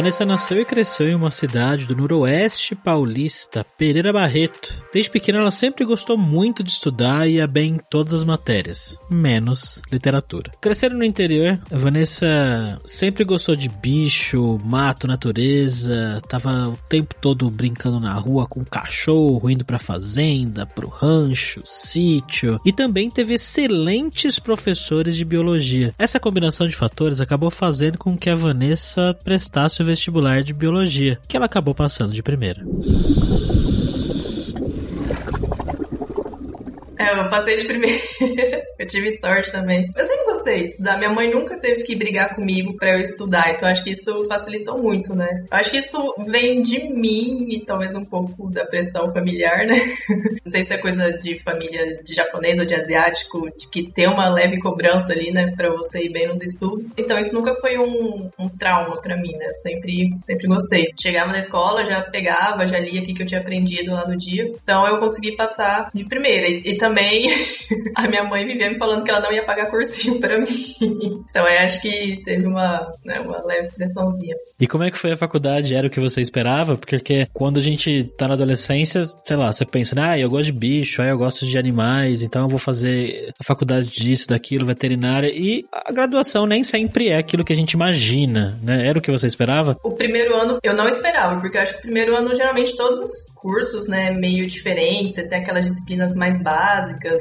Vanessa nasceu e cresceu em uma cidade do noroeste paulista, Pereira Barreto. Desde pequena ela sempre gostou muito de estudar e ia bem em todas as matérias, menos literatura. Crescendo no interior, Vanessa sempre gostou de bicho, mato, natureza, tava o tempo todo brincando na rua com cachorro, indo pra fazenda, pro rancho, sítio, e também teve excelentes professores de biologia. Essa combinação de fatores acabou fazendo com que a Vanessa prestasse o vestibular de biologia, que ela acabou passando de primeira. É, eu passei de primeira. eu tive sorte também. Eu sempre gostei de estudar. Minha mãe nunca teve que brigar comigo para eu estudar. Então acho que isso facilitou muito, né? Eu acho que isso vem de mim e talvez um pouco da pressão familiar, né? Não sei se é coisa de família de japonês ou de asiático, de que tem uma leve cobrança ali, né, para você ir bem nos estudos. Então isso nunca foi um, um trauma para mim, né? Eu sempre, sempre gostei. Chegava na escola, já pegava, já lia o que eu tinha aprendido lá no dia. Então eu consegui passar de primeira. E, e também a minha mãe vivia me falando que ela não ia pagar cursinho para mim. Então eu acho que teve uma, né, uma leve pressãozinha. E como é que foi a faculdade? Era o que você esperava? Porque quando a gente tá na adolescência, sei lá, você pensa, ah, eu gosto de bicho, ah, eu gosto de animais, então eu vou fazer a faculdade disso, daquilo, veterinária. E a graduação nem sempre é aquilo que a gente imagina, né? Era o que você esperava? O primeiro ano eu não esperava, porque eu acho que o primeiro ano, geralmente, todos os cursos, né, meio diferentes, você tem aquelas disciplinas mais básicas,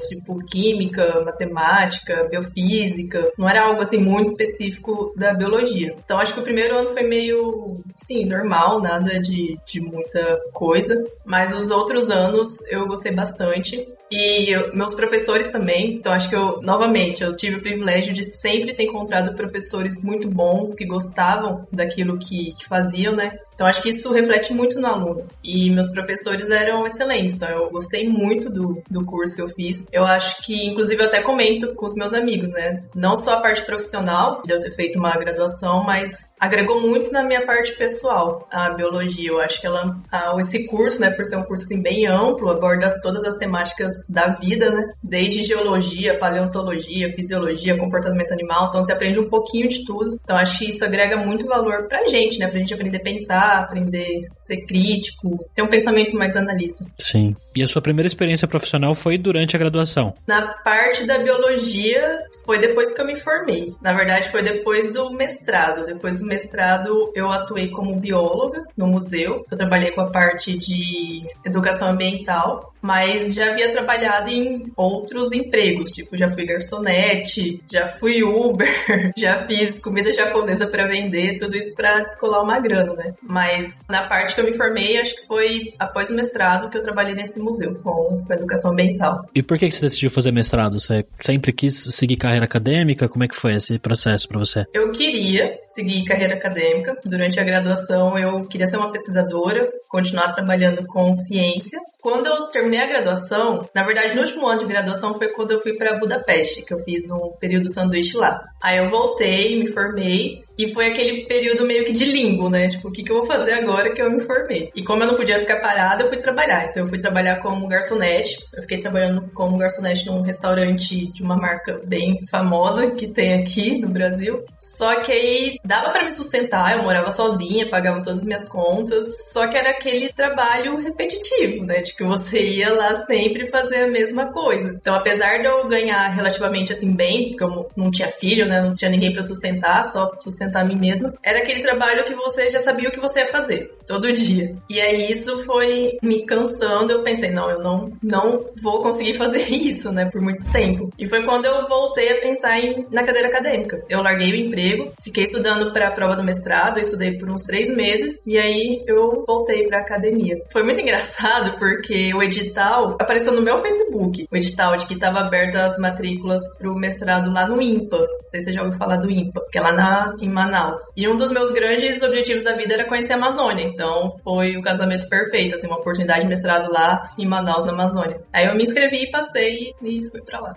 tipo química, matemática, biofísica, não era algo assim muito específico da biologia. Então acho que o primeiro ano foi meio, sim, normal, nada de, de muita coisa, mas os outros anos eu gostei bastante. E eu, meus professores também, então acho que eu, novamente, eu tive o privilégio de sempre ter encontrado professores muito bons que gostavam daquilo que, que faziam, né? Então acho que isso reflete muito no aluno. E meus professores eram excelentes, então eu gostei muito do, do curso que eu fiz. Eu acho que, inclusive, eu até comento com os meus amigos, né? Não só a parte profissional, de eu ter feito uma graduação, mas agregou muito na minha parte pessoal, a biologia. Eu acho que ela, a, esse curso, né, por ser um curso assim, bem amplo, aborda todas as temáticas da vida, né? Desde geologia, paleontologia, fisiologia, comportamento animal. Então você aprende um pouquinho de tudo. Então acho que isso agrega muito valor pra gente, né? Pra gente aprender a pensar aprender a ser crítico, ter um pensamento mais analista. Sim. E a sua primeira experiência profissional foi durante a graduação? Na parte da biologia, foi depois que eu me formei. Na verdade, foi depois do mestrado. Depois do mestrado, eu atuei como bióloga no museu. Eu trabalhei com a parte de educação ambiental, mas já havia trabalhado em outros empregos, tipo, já fui garçonete, já fui Uber, já fiz comida japonesa para vender, tudo isso para descolar uma grana, né? Mas na parte que eu me formei, acho que foi após o mestrado que eu trabalhei nesse museu com, educação ambiental. E por que você decidiu fazer mestrado? Você sempre quis seguir carreira acadêmica? Como é que foi esse processo para você? Eu queria seguir carreira acadêmica. Durante a graduação, eu queria ser uma pesquisadora, continuar trabalhando com ciência. Quando eu terminei a graduação, na verdade, no último ano de graduação foi quando eu fui para Budapeste, que eu fiz um período sanduíche lá. Aí eu voltei, me formei e foi aquele período meio que de limbo, né? Tipo, o que, que eu vou fazer agora que eu me formei? E como eu não podia ficar parada, eu fui trabalhar. Então eu fui trabalhar como garçonete. Eu fiquei trabalhando como garçonete num restaurante de uma marca bem famosa que tem aqui no Brasil. Só que aí dava para me sustentar, eu morava sozinha, pagava todas as minhas contas. Só que era aquele trabalho repetitivo, né? De que você ia lá sempre fazer a mesma coisa. Então, apesar de eu ganhar relativamente assim bem, porque eu não tinha filho, né? Não tinha ninguém para sustentar, só sustentar a mim mesma, era aquele trabalho que você já sabia o que você ia fazer todo dia. E aí isso foi me cansando. Eu pensei, não, eu não, não vou conseguir fazer isso, né? Por muito tempo. E foi quando eu voltei a pensar em, na cadeira acadêmica. Eu larguei o emprego emprego, fiquei estudando para a prova do mestrado, estudei por uns três meses e aí eu voltei para academia. Foi muito engraçado porque o edital apareceu no meu Facebook, o edital de que estava aberto as matrículas para o mestrado lá no IMPA. Não sei se você já ouviu falar do IMPA, que é lá na, em Manaus. E um dos meus grandes objetivos da vida era conhecer a Amazônia, então foi o casamento perfeito, assim, uma oportunidade de mestrado lá em Manaus, na Amazônia. Aí eu me inscrevi, passei e fui para lá.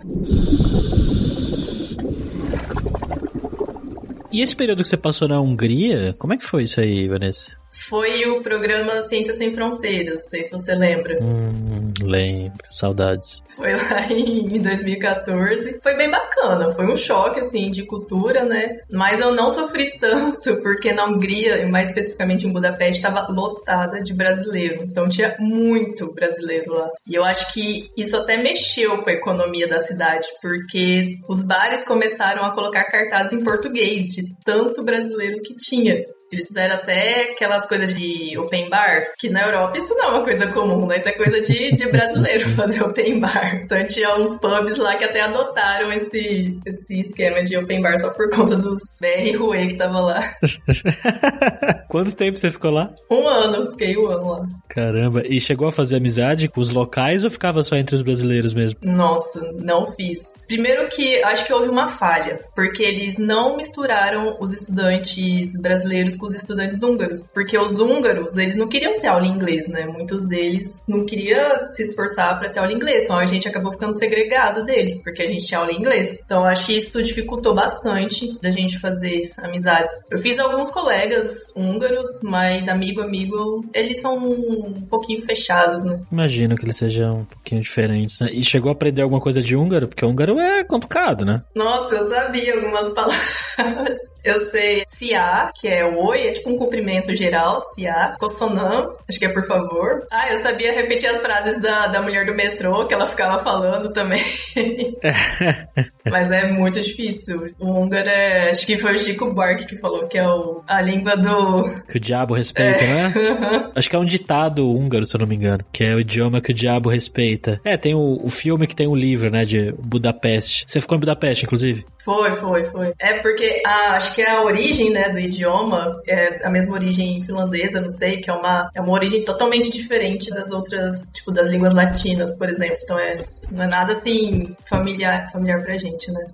E esse período que você passou na Hungria, como é que foi isso aí, Vanessa? Foi o programa Ciências Sem Fronteiras, não sei se você lembra. Hum, lembro, saudades. Foi lá em 2014. Foi bem bacana, foi um choque, assim, de cultura, né? Mas eu não sofri tanto, porque na Hungria, e mais especificamente em Budapeste, estava lotada de brasileiro. Então tinha muito brasileiro lá. E eu acho que isso até mexeu com a economia da cidade, porque os bares começaram a colocar cartazes em português, de tanto brasileiro que tinha. Eles fizeram até aquelas coisas de open bar, que na Europa isso não é uma coisa comum, né? Isso é coisa de, de brasileiro fazer open bar. Então tinha uns pubs lá que até adotaram esse, esse esquema de open bar só por conta dos BR Rue que tava lá. Quanto tempo você ficou lá? Um ano, fiquei um ano lá. Caramba, e chegou a fazer amizade com os locais ou ficava só entre os brasileiros mesmo? Nossa, não fiz. Primeiro que acho que houve uma falha, porque eles não misturaram os estudantes brasileiros com os estudantes húngaros, porque os húngaros, eles não queriam ter aula em inglês, né? Muitos deles não queriam se esforçar para ter aula em inglês, então a gente acabou ficando segregado deles, porque a gente tinha aula em inglês. Então acho que isso dificultou bastante da gente fazer amizades. Eu fiz alguns colegas húngaros, mas amigo, amigo, eles são um pouquinho fechados, né? Imagino que eles sejam um pouquinho diferentes, né? E chegou a aprender alguma coisa de húngaro? Porque húngaro é complicado, né? Nossa, eu sabia algumas palavras. Eu sei Cia, que é o oi, é tipo um cumprimento geral, Cia. Kossonam, acho que é por favor. Ah, eu sabia repetir as frases da, da mulher do metrô, que ela ficava falando também. Mas é muito difícil. O húngaro é. Acho que foi o Chico Buarque que falou que é o, a língua do. Que o diabo respeita, é. né? acho que é um ditado húngaro, se eu não me engano. Que é o idioma que o diabo respeita. É, tem o, o filme que tem o livro, né? De Budapeste. Você ficou em Budapeste, inclusive? Foi, foi, foi. É porque a, acho que a origem, né, do idioma é a mesma origem finlandesa, não sei, que é uma, é uma origem totalmente diferente das outras, tipo, das línguas latinas, por exemplo. Então é, não é nada assim familiar, familiar pra gente, né?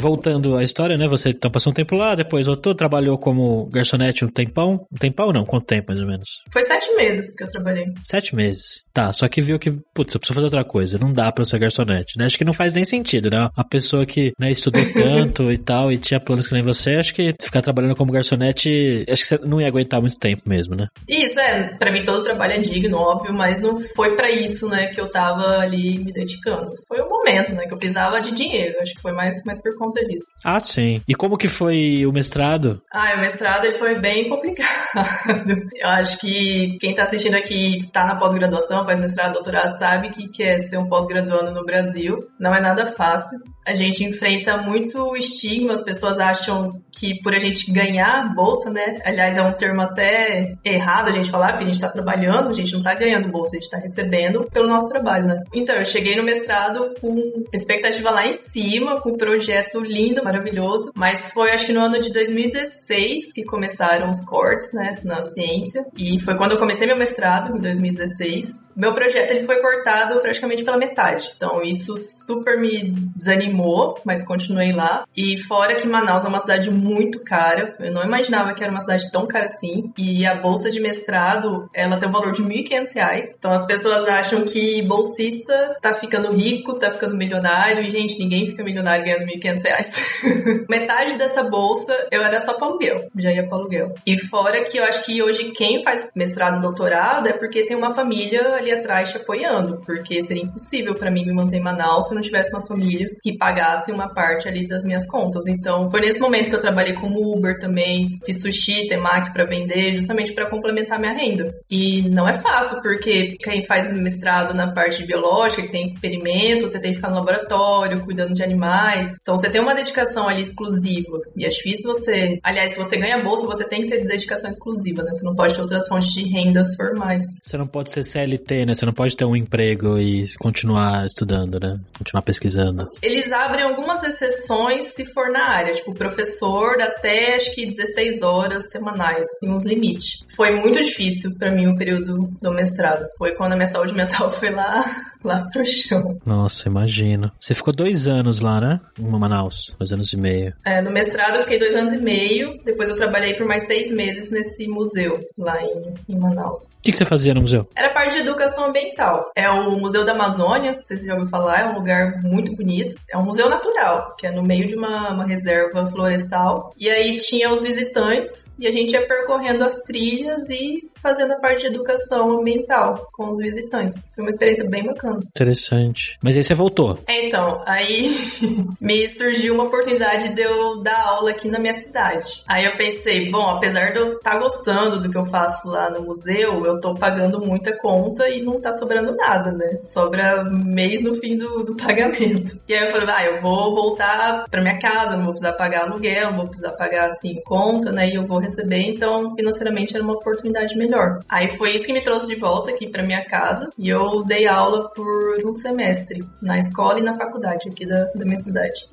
Voltando à história, né? Você então passou um tempo lá, depois voltou, trabalhou como garçonete um tempão. Um tempão não? Quanto tempo, mais ou menos? Foi sete meses que eu trabalhei. Sete meses. Tá, só que viu que, putz, eu preciso fazer outra coisa. Não dá pra eu ser garçonete, né? Acho que não faz nem sentido, né? A pessoa que, né, estudou tanto e tal, e tinha planos que nem você, acho que ficar trabalhando como garçonete, acho que você não ia aguentar muito tempo mesmo, né? Isso, é. Pra mim todo trabalho é digno, óbvio, mas não foi para isso, né, que eu tava ali me dedicando. Foi o momento, né, que eu precisava de dinheiro. Acho que foi mais, mais por conta disso. Ah, sim. E como que foi o mestrado? Ah, o mestrado ele foi bem complicado. eu acho que quem tá assistindo aqui tá na pós-graduação, faz mestrado, doutorado, sabe que quer ser um pós-graduando no Brasil. Não é nada fácil. A gente enfrenta muito estigma, as pessoas acham que por a gente ganhar bolsa, né? Aliás, é um termo até errado a gente falar, porque a gente tá trabalhando, a gente não tá ganhando bolsa, a gente tá recebendo pelo nosso trabalho, né? Então, eu cheguei no mestrado com expectativa lá em cima, com um projeto lindo, maravilhoso, mas foi acho que no ano de 2016 que começaram os cortes, né, na ciência, e foi quando eu comecei meu mestrado, em 2016. Meu projeto ele foi cortado praticamente pela metade, então isso super me desanimou, mas continuei lá. E fora que Manaus é uma cidade muito cara, eu não imaginava que era uma cidade tão cara assim, e a bolsa de mestrado, ela tem um valor de R$ 1.500, então as pessoas acham que bolsista tá ficando rico, tá ficando milionário, e gente, ninguém fica milionário ganhando R$ 1.500. Metade dessa bolsa eu era só para aluguel, já ia para aluguel. E fora que eu acho que hoje quem faz mestrado doutorado é porque tem uma família ali atrás te apoiando, porque seria impossível para mim me manter em Manaus se não tivesse uma família que pagasse uma parte ali das minhas contas. Então foi nesse momento que eu trabalhei como Uber também, fiz sushi, temaki para vender, justamente para complementar minha renda. E não é fácil, porque quem faz mestrado na parte biológica, que tem experimentos, você tem que ficar no laboratório, cuidando de animais. Então você tem uma dedicação ali exclusiva. E é difícil você. Aliás, se você ganha bolsa, você tem que ter dedicação exclusiva, né? Você não pode ter outras fontes de rendas formais. Você não pode ser CLT, né? Você não pode ter um emprego e continuar estudando, né? Continuar pesquisando. Eles abrem algumas exceções se for na área, tipo professor até acho que 16 horas semanais, em uns limites. Foi muito difícil para mim o período do mestrado. Foi quando a minha saúde mental foi lá lá pro chão. Nossa, imagina. Você ficou dois anos lá, né? Em Manaus, dois anos e meio. É, no mestrado eu fiquei dois anos e meio, depois eu trabalhei por mais seis meses nesse museu lá em, em Manaus. O que, que você fazia no museu? Era parte de educação ambiental. É o Museu da Amazônia, não sei se você já ouviu falar, é um lugar muito bonito. É um museu natural, que é no meio de uma, uma reserva florestal. E aí tinha os visitantes e a gente ia percorrendo as trilhas e fazendo a parte de educação ambiental com os visitantes. Foi uma experiência bem bacana. Interessante. Mas aí você voltou. É, então, aí me surgiu uma oportunidade de eu dar aula aqui na minha cidade. Aí eu pensei, bom, apesar de eu estar tá gostando do que eu faço lá no museu, eu tô pagando muita conta e não tá sobrando nada, né? Sobra mês no fim do, do pagamento. E aí eu falei, ah, eu vou voltar pra minha casa, não vou precisar pagar aluguel, não vou precisar pagar, assim, conta, né? E eu vou receber, então, financeiramente era uma oportunidade melhor melhor. Aí foi isso que me trouxe de volta aqui para minha casa e eu dei aula por um semestre na escola e na faculdade aqui da, da minha cidade.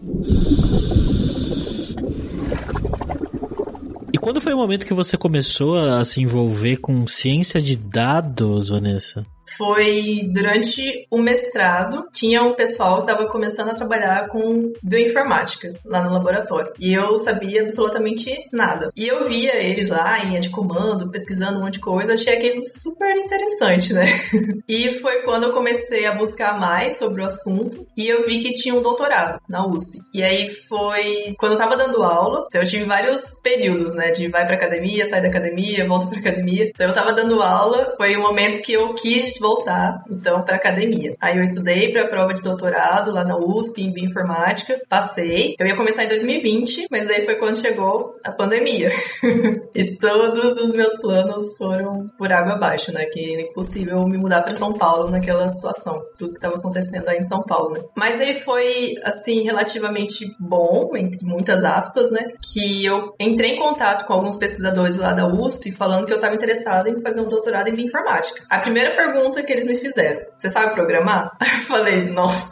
E quando foi o momento que você começou a se envolver com ciência de dados, Vanessa? Foi durante o mestrado, tinha um pessoal que estava começando a trabalhar com bioinformática lá no laboratório. E eu sabia absolutamente nada. E eu via eles lá em de comando, pesquisando um monte de coisa, achei aquilo super interessante, né? e foi quando eu comecei a buscar mais sobre o assunto e eu vi que tinha um doutorado na USP. E aí foi quando eu tava dando aula, então eu tive vários períodos, né, de vai pra academia, sai da academia, volta pra academia. Então eu tava dando aula, foi um momento que eu quis voltar, então, para academia. Aí eu estudei para a prova de doutorado lá na USP, em bioinformática, passei. Eu ia começar em 2020, mas aí foi quando chegou a pandemia. e todos os meus planos foram por água abaixo, né? Que era impossível me mudar para São Paulo naquela situação, tudo que estava acontecendo aí em São Paulo, né? Mas aí foi, assim, relativamente bom, entre muitas aspas, né? Que eu entrei em contato com alguns pesquisadores lá da USP falando que eu estava interessada em fazer um doutorado em bioinformática. A primeira pergunta pergunta que eles me fizeram. Você sabe programar? Eu falei, nossa,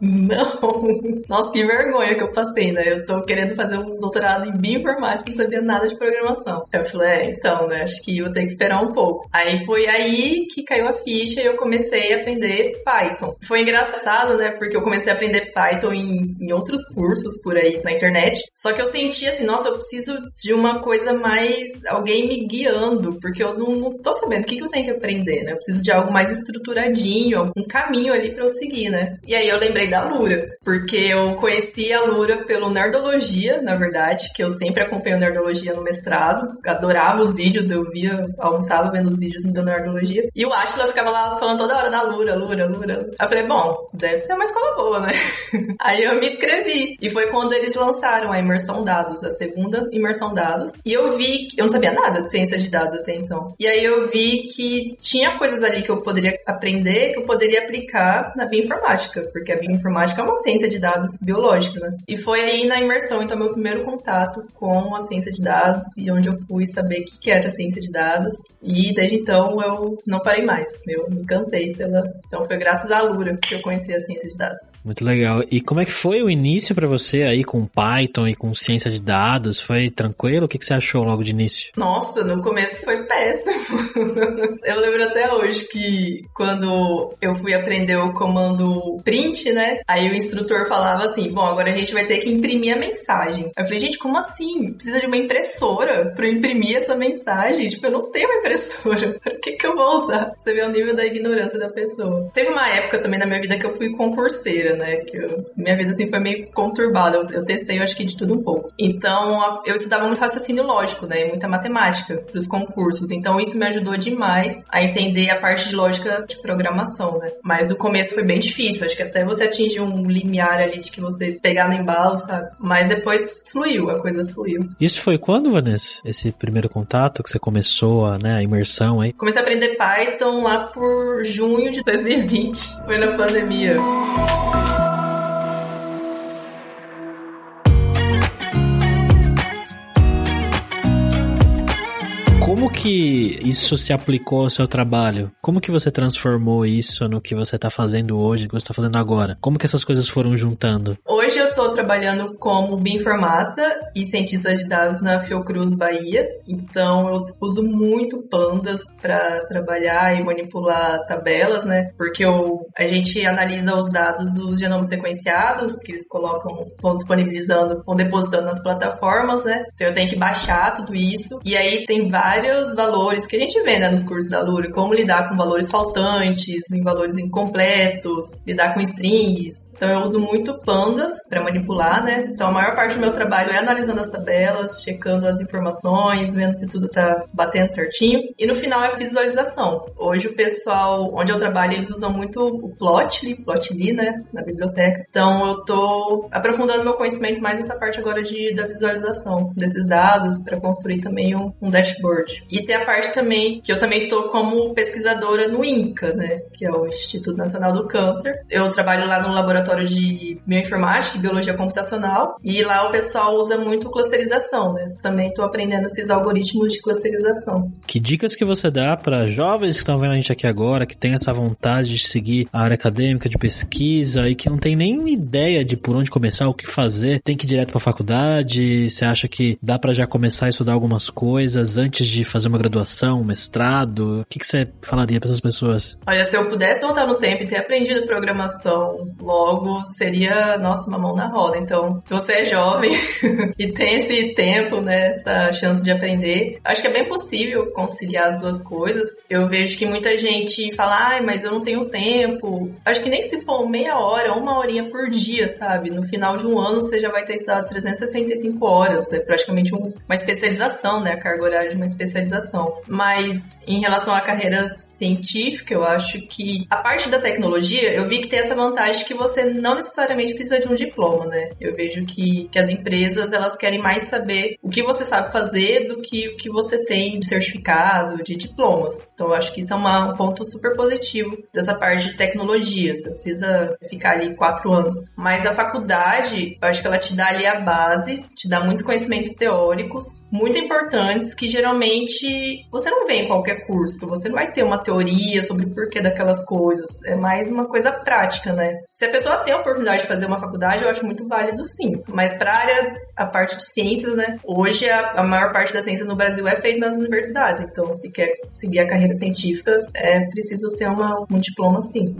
não. Nossa, que vergonha que eu passei, né? Eu tô querendo fazer um doutorado em bioinformática não sabia nada de programação. Eu falei, é, então, né? Acho que vou ter que esperar um pouco. Aí foi aí que caiu a ficha e eu comecei a aprender Python. Foi engraçado, né? Porque eu comecei a aprender Python em, em outros cursos por aí na internet. Só que eu senti assim, nossa, eu preciso de uma coisa mais. alguém me guiando, porque eu não, não tô sabendo o que, que eu tenho que aprender, né? Eu preciso de algo mais estruturadinho, um caminho ali para eu seguir, né? E aí eu lembrei da Lura, porque eu conheci a Lura pelo Nerdologia, na verdade, que eu sempre acompanho Nerdologia no mestrado, adorava os vídeos, eu via, almoçava vendo os vídeos do Nerdologia, e o Ashla ficava lá falando toda hora da Lura, Lura, Lura. Eu falei, bom, deve ser uma escola boa, né? aí eu me inscrevi, e foi quando eles lançaram a Imersão Dados, a segunda Imersão Dados, e eu vi, eu não sabia nada de ciência de dados até então, e aí eu vi que tinha coisas ali que eu poderia aprender, que eu poderia aplicar na bioinformática, porque a bioinformática é uma ciência de dados biológica, né? E foi aí na imersão, então, meu primeiro contato com a ciência de dados e onde eu fui saber o que era a ciência de dados. E desde então eu não parei mais. Eu me encantei pela. Então foi graças à Lura que eu conheci a ciência de dados. Muito legal. E como é que foi o início para você aí com Python e com ciência de dados? Foi tranquilo? O que, que você achou logo de início? Nossa, no começo foi péssimo. eu lembro até hoje que quando eu fui aprender o comando print, né? Aí o instrutor falava assim: bom, agora a gente vai ter que imprimir a mensagem. Eu falei, gente, como assim? Precisa de uma impressora para imprimir essa mensagem? Tipo, eu não tenho uma impressora. Por que, que eu vou usar? Você vê o nível da ignorância da pessoa. Teve uma época também na minha vida que eu fui concurseira né? Que eu, minha vida assim foi meio conturbada. Eu, eu, testei, eu acho que de tudo um pouco. Então, eu estudava muito raciocínio lógico, né? Muita matemática para os concursos. Então, isso me ajudou demais a entender a parte de lógica de programação, né? Mas o começo foi bem difícil. Acho que até você atingir um limiar ali de que você pegar no embalo, sabe? Mas depois fluiu, a coisa fluiu. Isso foi quando, Vanessa? Esse primeiro contato que você começou a, né, a imersão aí? Comecei a aprender Python lá por junho de 2020. Foi na pandemia. como Como que isso se aplicou ao seu trabalho? Como que você transformou isso no que você está fazendo hoje, no que você está fazendo agora? Como que essas coisas foram juntando? Hoje eu estou trabalhando como bioinformata e cientista de dados na Fiocruz Bahia. Então eu uso muito pandas para trabalhar e manipular tabelas, né? Porque eu, a gente analisa os dados dos genomas sequenciados que eles colocam, vão disponibilizando, vão depositando nas plataformas, né? Então eu tenho que baixar tudo isso. E aí tem vários valores que a gente vê né, nos cursos da Lura, como lidar com valores faltantes, em valores incompletos, lidar com strings. Então eu uso muito pandas para manipular, né? Então a maior parte do meu trabalho é analisando as tabelas, checando as informações, vendo se tudo tá batendo certinho. E no final é visualização. Hoje o pessoal onde eu trabalho, eles usam muito o Plotly, Plotly, né, na biblioteca. Então eu tô aprofundando meu conhecimento mais nessa parte agora de da visualização desses dados para construir também um, um, dashboard. E tem a parte também que eu também tô como pesquisadora no INCA, né, que é o Instituto Nacional do Câncer. Eu trabalho lá no laboratório laboratório de bioinformática e biologia computacional. E lá o pessoal usa muito clusterização, né? Também estou aprendendo esses algoritmos de clusterização. Que dicas que você dá para jovens que estão vendo a gente aqui agora, que tem essa vontade de seguir a área acadêmica, de pesquisa e que não tem nenhuma ideia de por onde começar, o que fazer? Tem que ir direto para a faculdade? Você acha que dá para já começar a estudar algumas coisas antes de fazer uma graduação, um mestrado? O que, que você falaria para essas pessoas? Olha, se eu pudesse voltar no tempo e ter aprendido programação logo logo seria, nossa, uma mão na roda. Então, se você é jovem e tem esse tempo, né, essa chance de aprender, acho que é bem possível conciliar as duas coisas. Eu vejo que muita gente fala, ai, mas eu não tenho tempo. Acho que nem se for meia hora, uma horinha por dia, sabe? No final de um ano você já vai ter estudado 365 horas. É praticamente um, uma especialização, né? A carga horária de uma especialização. Mas em relação à carreira científica, eu acho que a parte da tecnologia, eu vi que tem essa vantagem que você não necessariamente precisa de um diploma, né? Eu vejo que, que as empresas, elas querem mais saber o que você sabe fazer do que o que você tem de certificado, de diplomas. Então, eu acho que isso é uma, um ponto super positivo dessa parte de tecnologia. Você precisa ficar ali quatro anos. Mas a faculdade, eu acho que ela te dá ali a base, te dá muitos conhecimentos teóricos, muito importantes, que geralmente você não vê em qualquer curso. Você não vai ter uma teoria sobre o porquê daquelas coisas. É mais uma coisa prática, né? Se a pessoa tem a oportunidade de fazer uma faculdade, eu acho muito válido sim. Mas para a área, a parte de ciências, né? Hoje a, a, maior parte das ciências no Brasil é feita nas universidades. Então, se quer seguir a carreira científica, é preciso ter uma, um diploma sim.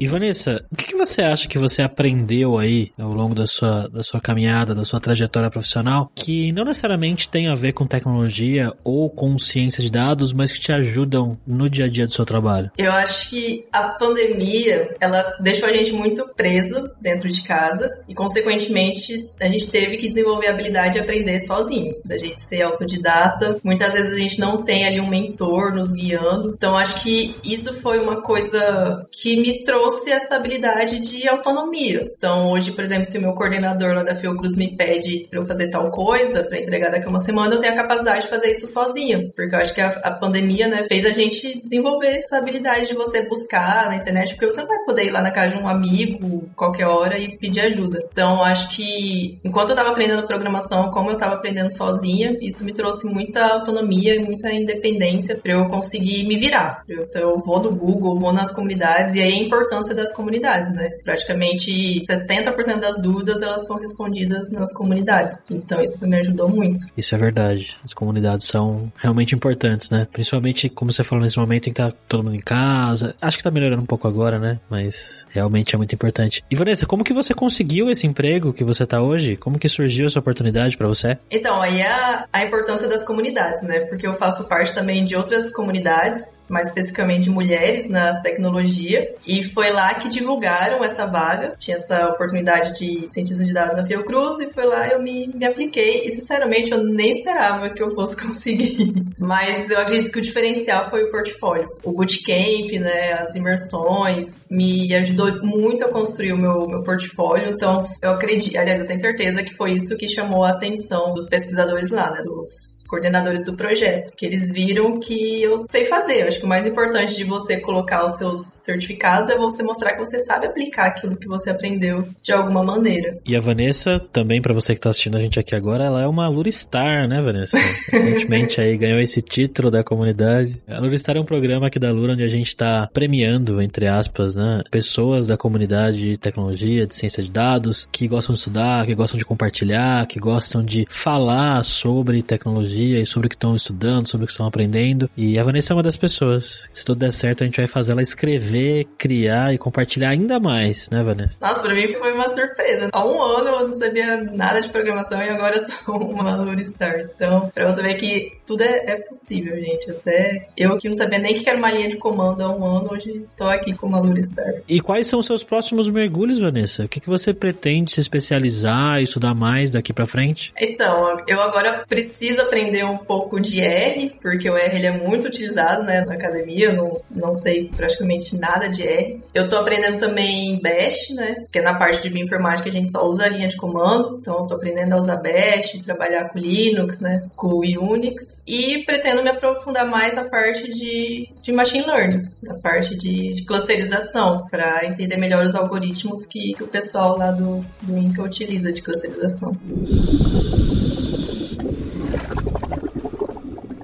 E Vanessa, o que, você acha que você aprendeu aí ao longo da sua, da sua caminhada, da sua trajetória profissional, que não necessariamente tem a ver com tecnologia ou com ciência de dados, mas que te ajudam no dia a dia do seu trabalho? Eu acho que a pandemia, ela deixou a gente muito preso dentro de casa e, consequentemente, a gente teve que desenvolver a habilidade de aprender sozinho, da gente ser autodidata. Muitas vezes a gente não tem ali um mentor nos guiando. Então, acho que isso foi uma coisa que me trouxe trouxe essa habilidade de autonomia. Então, hoje, por exemplo, se o meu coordenador lá da Fiocruz me pede para eu fazer tal coisa, para entregar daqui a uma semana, eu tenho a capacidade de fazer isso sozinha. Porque eu acho que a, a, pandemia, né, fez a gente desenvolver essa habilidade de você buscar na internet, porque você não vai poder ir lá na casa de um amigo qualquer hora e pedir ajuda. Então, acho que enquanto eu estava aprendendo programação, como eu estava aprendendo sozinha, isso me trouxe muita autonomia e muita independência para eu conseguir me virar. Então, eu vou no Google, vou nas comunidades, e aí é importante importância das comunidades, né? Praticamente 70% das dúvidas elas são respondidas nas comunidades. Então isso me ajudou muito. Isso é verdade. As comunidades são realmente importantes, né? Principalmente, como você falou nesse momento, em que tá todo mundo em casa. Acho que tá melhorando um pouco agora, né? Mas realmente é muito importante. E Vanessa, como que você conseguiu esse emprego que você tá hoje? Como que surgiu essa oportunidade para você? Então, aí é a, a importância das comunidades, né? Porque eu faço parte também de outras comunidades, mais especificamente mulheres na tecnologia. E foi foi lá que divulgaram essa vaga. Tinha essa oportunidade de cientista de dados na Fiocruz e foi lá eu me, me apliquei. E sinceramente eu nem esperava que eu fosse conseguir. Mas eu acredito que o diferencial foi o portfólio. O bootcamp, né, as imersões, me ajudou muito a construir o meu, meu portfólio. Então eu acredito, aliás, eu tenho certeza que foi isso que chamou a atenção dos pesquisadores lá, né, dos coordenadores do projeto, que eles viram que eu sei fazer. Eu acho que o mais importante de você colocar os seus certificados é você mostrar que você sabe aplicar aquilo que você aprendeu de alguma maneira. E a Vanessa, também para você que tá assistindo a gente aqui agora, ela é uma Luristar, né, Vanessa? Recentemente aí ganhou esse título da comunidade. A Luristar é um programa aqui da Lura onde a gente tá premiando, entre aspas, né, pessoas da comunidade de tecnologia, de ciência de dados, que gostam de estudar, que gostam de compartilhar, que gostam de falar sobre tecnologia e sobre o que estão estudando, sobre o que estão aprendendo. E a Vanessa é uma das pessoas. Se tudo der certo, a gente vai fazer ela escrever, criar e compartilhar ainda mais, né, Vanessa? Nossa, pra mim foi uma surpresa. Há um ano eu não sabia nada de programação e agora eu sou uma Stars. Então, pra você ver que tudo é, é, possível, gente. Até eu que não sabia nem que era uma linha de comando há um ano, hoje tô aqui com uma Lura Star. E quais são os seus próximos mergulhos, Vanessa? O que, que você pretende se especializar, estudar mais daqui para frente? Então, eu agora preciso aprender um pouco de R, porque o R ele é muito utilizado né, na academia, eu não, não sei praticamente nada de R. Eu tô aprendendo também Bash, né? Porque na parte de bioinformática a gente só usa a linha de comando, então eu tô aprendendo a usar Bash, trabalhar com Linux, né? Com Unix. E pretendo me aprofundar mais na parte de, de machine learning, na parte de, de clusterização, para entender melhor os algoritmos que, que o pessoal lá do, do Inca utiliza de clusterização.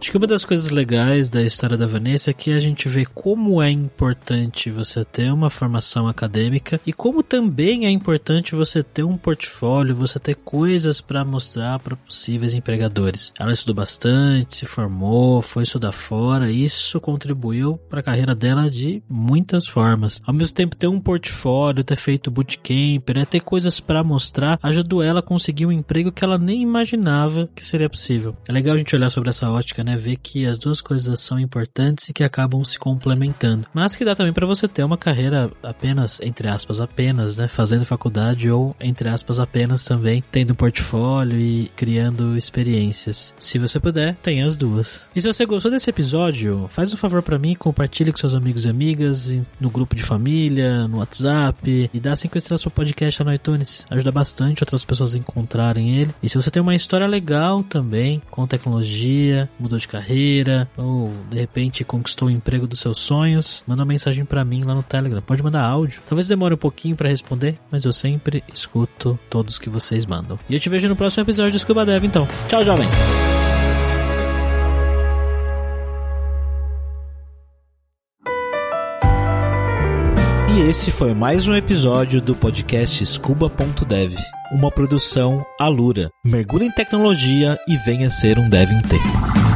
Acho que uma das coisas legais da história da Vanessa é que a gente vê como é importante você ter uma formação acadêmica e como também é importante você ter um portfólio, você ter coisas para mostrar para possíveis empregadores. Ela estudou bastante, se formou, foi estudar fora, isso contribuiu para a carreira dela de muitas formas. Ao mesmo tempo, ter um portfólio, ter feito bootcamp, né, ter coisas para mostrar, ajudou ela a conseguir um emprego que ela nem imaginava que seria possível. É legal a gente olhar sobre essa ótica, Ver que as duas coisas são importantes e que acabam se complementando. Mas que dá também para você ter uma carreira apenas, entre aspas, apenas, né? Fazendo faculdade ou, entre aspas, apenas também tendo portfólio e criando experiências. Se você puder, tem as duas. E se você gostou desse episódio, faz um favor para mim, compartilhe com seus amigos e amigas, no grupo de família, no WhatsApp e dá cinco estrelas pro podcast no iTunes. Ajuda bastante outras pessoas a encontrarem ele. E se você tem uma história legal também com tecnologia, mudou de de carreira, ou de repente conquistou o emprego dos seus sonhos, manda uma mensagem para mim lá no Telegram. Pode mandar áudio. Talvez demore um pouquinho para responder, mas eu sempre escuto todos que vocês mandam. E eu te vejo no próximo episódio do Scuba Dev então. Tchau, jovem! E esse foi mais um episódio do podcast Scuba.dev, uma produção Alura. Mergulhe em tecnologia e venha ser um dev inteiro.